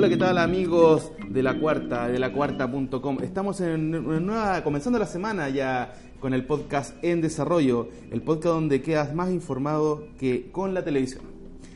Hola, ¿qué tal amigos de la cuarta, de la cuarta.com? Estamos en nueva, comenzando la semana ya con el podcast En Desarrollo, el podcast donde quedas más informado que con la televisión.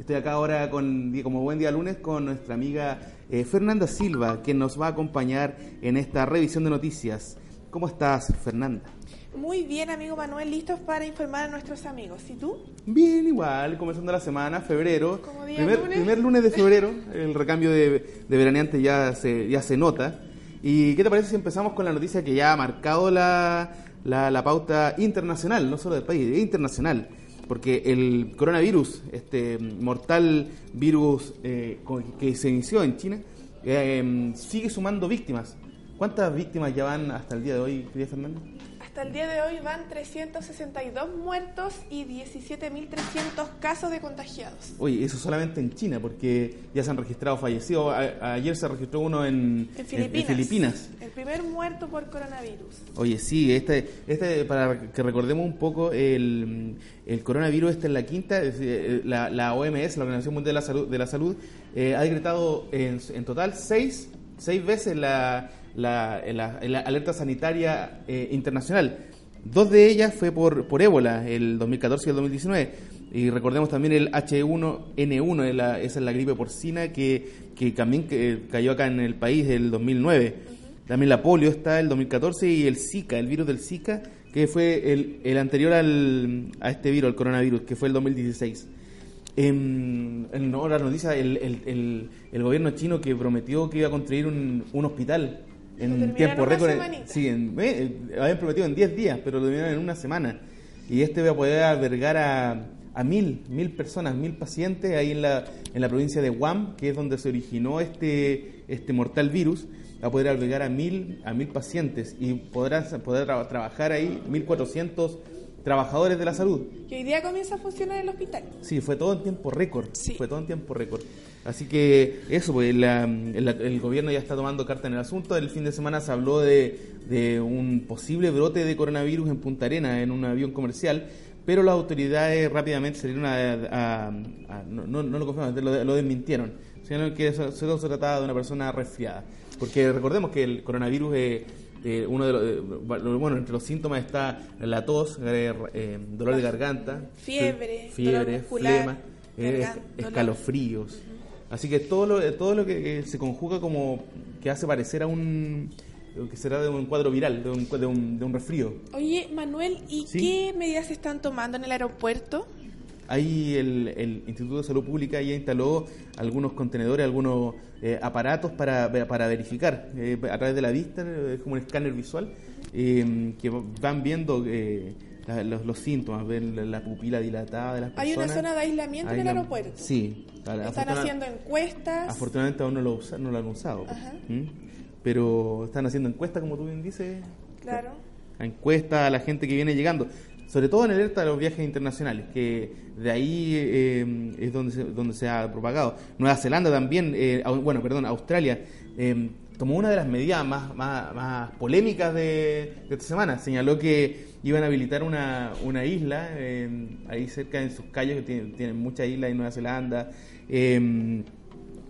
Estoy acá ahora con, como buen día lunes con nuestra amiga eh, Fernanda Silva, quien nos va a acompañar en esta revisión de noticias. ¿Cómo estás, Fernanda? Muy bien, amigo Manuel, listos para informar a nuestros amigos. ¿Y tú? Bien, igual, comenzando la semana, febrero. Como día primer, lunes. primer lunes de febrero, el recambio de, de veraneante ya se, ya se nota. ¿Y qué te parece si empezamos con la noticia que ya ha marcado la, la, la pauta internacional, no solo del país, internacional? Porque el coronavirus, este mortal virus eh, que se inició en China, eh, sigue sumando víctimas. ¿Cuántas víctimas ya van hasta el día de hoy, querida Fernanda? Hasta el día de hoy van 362 muertos y 17.300 casos de contagiados. Oye, eso solamente en China, porque ya se han registrado fallecidos. A- ayer se registró uno en, En Filipinas. Filipinas. El primer muerto por coronavirus. Oye, sí, este, este para que recordemos un poco, el, el coronavirus está en la quinta, decir, la, la OMS, la Organización Mundial de la Salud, de la Salud eh, ha decretado en, en total seis, seis veces la, la, la- la alerta sanitaria eh, internacional. Dos de ellas fue por, por ébola, el 2014 y el 2019. Y recordemos también el H1N1, es la- esa es la gripe porcina que, que también que cayó acá en el país el 2009. También la polio está el 2014 y el Zika, el virus del Zika, que fue el, el anterior al, a este virus, al coronavirus, que fue el 2016. En, en otra noticia, el, el, el, el gobierno chino que prometió que iba a construir un, un hospital en tiempo récord. Sí, en, eh, habían prometido en 10 días, pero lo terminaron en una semana. Y este va a poder albergar a, a mil, mil personas, mil pacientes ahí en la, en la provincia de Guam, que es donde se originó este, este mortal virus. Va a poder albergar a mil, a mil pacientes y podrán poder tra- trabajar ahí 1.400 trabajadores de la salud. Y hoy día comienza a funcionar el hospital. Sí, fue todo en tiempo récord. Sí. Fue todo en tiempo récord. Así que eso, pues la- el, el gobierno ya está tomando carta en el asunto. El fin de semana se habló de, de un posible brote de coronavirus en Punta Arena en un avión comercial, pero las autoridades rápidamente salieron a... a- a- no, no- no lo confirmaron, lo, lo desmintieron. Sino que eso- solo se trataba de una persona resfriada. Porque recordemos que el coronavirus... eh, eh, uno de los, eh, bueno, entre los síntomas está la tos, eh, eh, dolor de garganta, Fiebre, fiebre, muscular, flema, eh, escalofríos. Así que todo lo, todo lo que se conjuga como que hace parecer a un que será de un cuadro viral, de un, de un, de un resfrío. Oye, Manuel, ¿y Sí. qué medidas se están tomando en el aeropuerto? Ahí el, el Instituto de Salud Pública ya instaló algunos contenedores, algunos eh, aparatos para, para verificar eh, a través de la vista, es como un escáner visual, eh, que van viendo eh, la- los, los síntomas, ven la, la pupila dilatada de las Hay personas. una zona de aislamiento en el aeropuerto. Sí. Están haciendo encuestas. Afortunadamente aún no lo, usa- no lo han usado. Ajá. ¿Mm? Pero están haciendo encuestas, como tú bien dices. Claro. A encuesta a la gente que viene llegando. Sobre todo en alerta de los viajes internacionales, que de ahí eh, es donde se, donde se ha propagado. Nueva Zelanda también, eh, bueno, perdón, Australia, eh, tomó una de las medidas más, más, más polémicas de, de esta semana. Señaló que iban a habilitar una, una isla ahí cerca en sus calles, que tienen, tienen muchas islas en Nueva Zelanda. eh,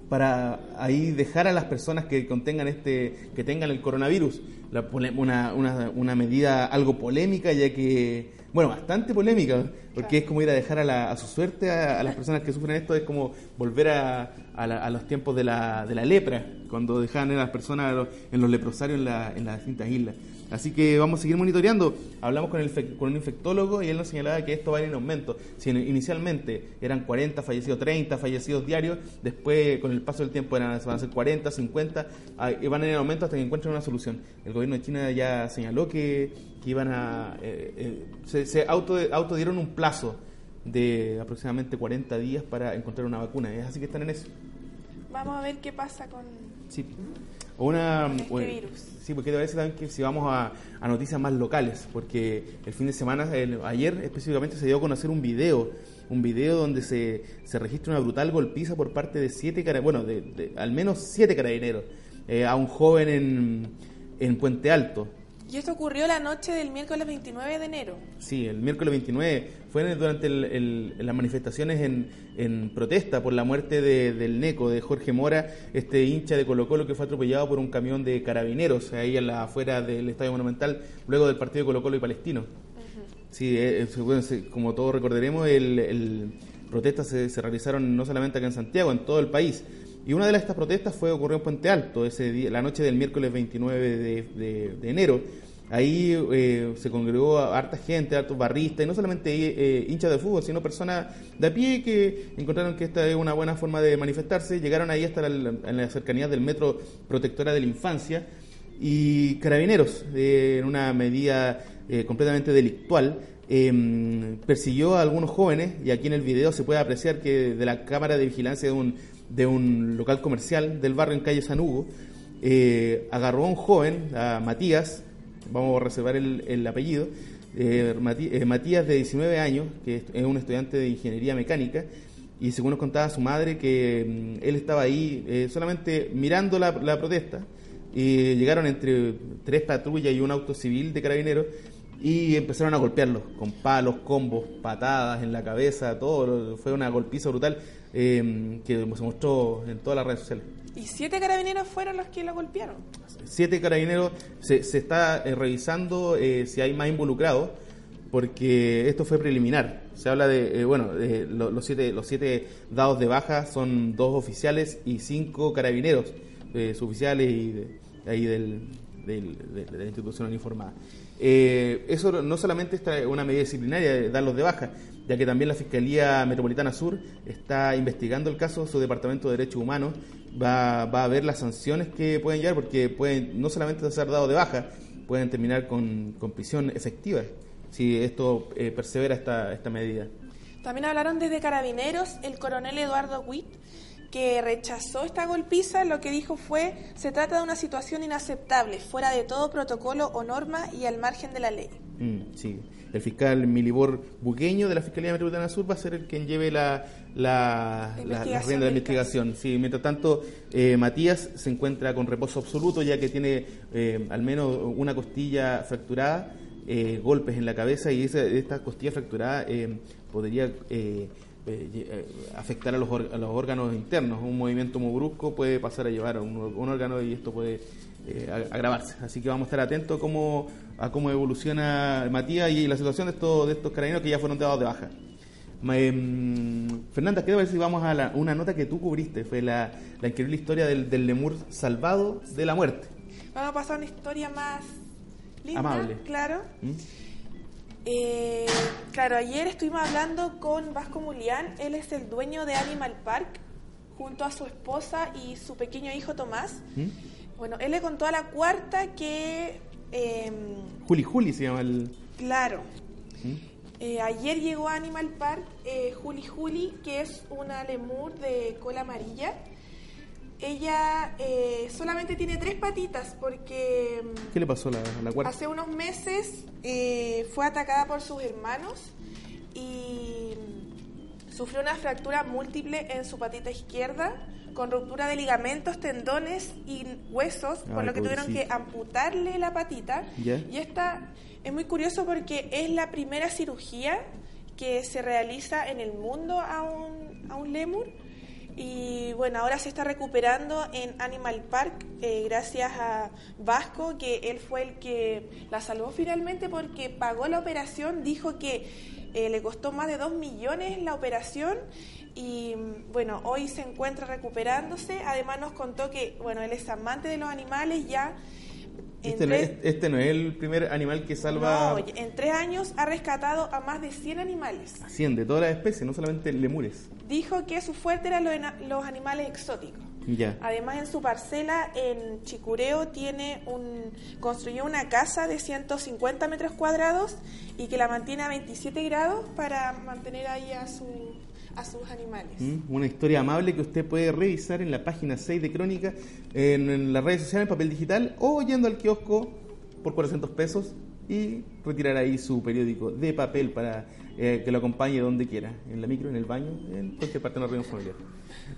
para ahí dejar a las personas que contengan este que tengan el coronavirus La una, una, una medida algo polémica ya que bueno bastante polémica porque es como ir a dejar a, la- a su suerte a, a las personas que sufren esto es como volver a, a, los tiempos de la, de la lepra, cuando dejaban a las personas en los leprosarios en, la, en las distintas islas. Así que vamos a seguir monitoreando. Hablamos con, el, con un infectólogo y él nos señalaba que esto va a ir en aumento. Si inicialmente eran 40 fallecidos, 30 fallecidos diarios, después con el paso del tiempo eran, van a ser 40, 50, y van a ir en aumento hasta que encuentren una solución. El gobierno de China ya señaló que, iban a... Eh, eh, se, se auto, autodieron un plazo de aproximadamente 40 días para encontrar una vacuna. Es así que están en eso. Vamos a ver qué pasa con, sí. Una, este virus. Sí, porque a veces también que si vamos a, noticias más locales, porque el fin de semana, ayer específicamente se dio a conocer un video, un video donde se, se registra una brutal golpiza por parte de siete bueno, de, al menos siete carabineros, eh, a un joven en, en Puente Alto. Y esto ocurrió la noche del miércoles 29 de enero. Sí, el miércoles 29. Fue durante las manifestaciones en, protesta por la muerte del NECO, de Jorge Mora, este hincha de Colo Colo que fue atropellado por un camión de carabineros ahí en la afuera del Estadio Monumental, luego del partido de Colo Colo y Palestino. Sí, eh, eh, como todos recordaremos, el, protestas se, realizaron no solamente acá en Santiago, en todo el país. Y una de estas protestas fue ocurrió en Puente Alto, ese día, la noche del miércoles 29 de, enero. Ahí eh, se congregó harta gente, hartos barristas, y no solamente eh, hinchas de fútbol, sino personas de a pie que encontraron que esta es una buena forma de manifestarse. Llegaron ahí hasta la, en la cercanía del metro protectora de la infancia y carabineros, en una medida eh, completamente delictual, em, persiguió a algunos jóvenes, y aquí en el video se puede apreciar que de la cámara de vigilancia de un de un local comercial del barrio en calle San Hugo, eh, agarró a un joven, a Matías, vamos a reservar el, apellido, eh, eh, Matías de 19 años, que es un estudiante de ingeniería mecánica, y según nos contaba su madre que mm, él estaba ahí solamente mirando la, la, protesta, y llegaron entre tres patrullas y un auto civil de carabineros, y empezaron a golpearlo con palos, combos, patadas en la cabeza, todo, fue una golpiza brutal eh, que se mostró en todas las redes sociales. ¿Y siete carabineros fueron los que lo golpearon? Siete carabineros, se, se está eh, revisando eh, si hay más involucrados, porque esto fue preliminar. Se habla de, bueno, los, siete, los siete dados de baja son dos oficiales y cinco carabineros, suboficiales y de, ahí del, de la institución uniformada. Eh, eso no solamente es una medida disciplinaria de darlos de baja, ya que también la Fiscalía Metropolitana Sur está investigando el caso, su Departamento de Derechos Humanos va, a ver las sanciones que pueden llegar, porque pueden no solamente ser dados de baja, pueden terminar con, prisión efectiva si esto eh, persevera esta, esta medida. También hablaron desde Carabineros el coronel Eduardo Witt que rechazó esta golpiza, lo que dijo fue, se trata de una situación inaceptable, fuera de todo protocolo o norma y al margen de la ley. Mm, sí, el fiscal Milibor Buqueño de la Fiscalía Metropolitana Sur va a ser el quien lleve la, la, la, rienda de investigación. Sí, mientras tanto, eh, Matías se encuentra con reposo absoluto, ya que tiene eh, al menos una costilla fracturada, eh, golpes en la cabeza, y esa, esta costilla fracturada podría eh, eh, afectar a los, a los, órganos internos. Un movimiento muy brusco puede pasar a llevar a un, órgano y esto puede eh, agravarse. Así que vamos a estar atentos a cómo, a cómo evoluciona Matías y la situación de estos, de estos carabineros que ya fueron dados de baja. Em, Fernanda, ¿qué ver si vamos a una nota que tú cubriste? Fue la, la increíble historia del, del, lemur salvado de la muerte. Vamos a pasar a una historia más linda, amable. Claro. ¿Mm? Eh, claro, ayer estuvimos hablando con Vasco Mulián, él es el dueño de Animal Park, junto a su esposa y su pequeño hijo Tomás. ¿Mm? Bueno, él le contó a la cuarta que... Eh, Juli Juli se llama el... Claro. ¿Mm? Eh, ayer llegó a Animal Park eh, Juli Juli, que es una lemur de cola amarilla ella eh, solamente tiene tres patitas porque... Mm, ¿Qué le pasó a la, la cuarta? Hace unos meses eh, fue atacada por sus hermanos y mm, sufrió una fractura múltiple en su patita izquierda con ruptura de ligamentos, tendones y huesos, por lo que tuvieron que amputarle la patita. Y esta es muy curioso porque es la primera cirugía que se realiza en el mundo a un, a un lemur y bueno, ahora se está recuperando en Animal Park eh, gracias a Vasco, que él fue el que la salvó finalmente porque pagó la operación, dijo que eh, le costó más de 2 millones la operación y bueno, hoy se encuentra recuperándose. Además nos contó que, bueno, él es amante de los animales ya. Este no, es, este no, es, el primer animal que salva... No, en tres años ha rescatado a más de 100 animales. A 100, de todas las especies, no solamente lemures. Dijo que su fuerte eran los, animales exóticos. Ya. Además, en su parcela en Chicureo tiene un, construyó una casa de 150 metros cuadrados y que la mantiene a 27 grados para mantener ahí a su a sus animales. Mm, una historia amable que usted puede revisar en la página 6 de Crónica, en, las redes sociales, en papel digital, o yendo al kiosco por 400 pesos y retirar ahí su periódico de papel para eh, que lo acompañe donde quiera, en la micro, en el baño, en cualquier parte de la reunión familiar.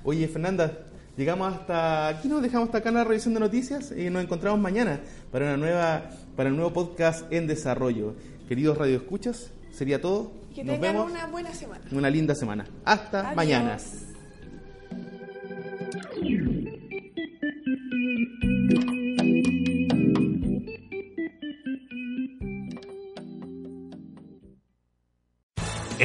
Oye, Fernanda, llegamos hasta aquí, nos dejamos hasta acá en la revisión de noticias y nos encontramos mañana para una nueva para el nuevo podcast en desarrollo. Queridos radioescuchas, sería todo. Que Nos tengan vemos. una buena semana. Una linda semana. Hasta mañana.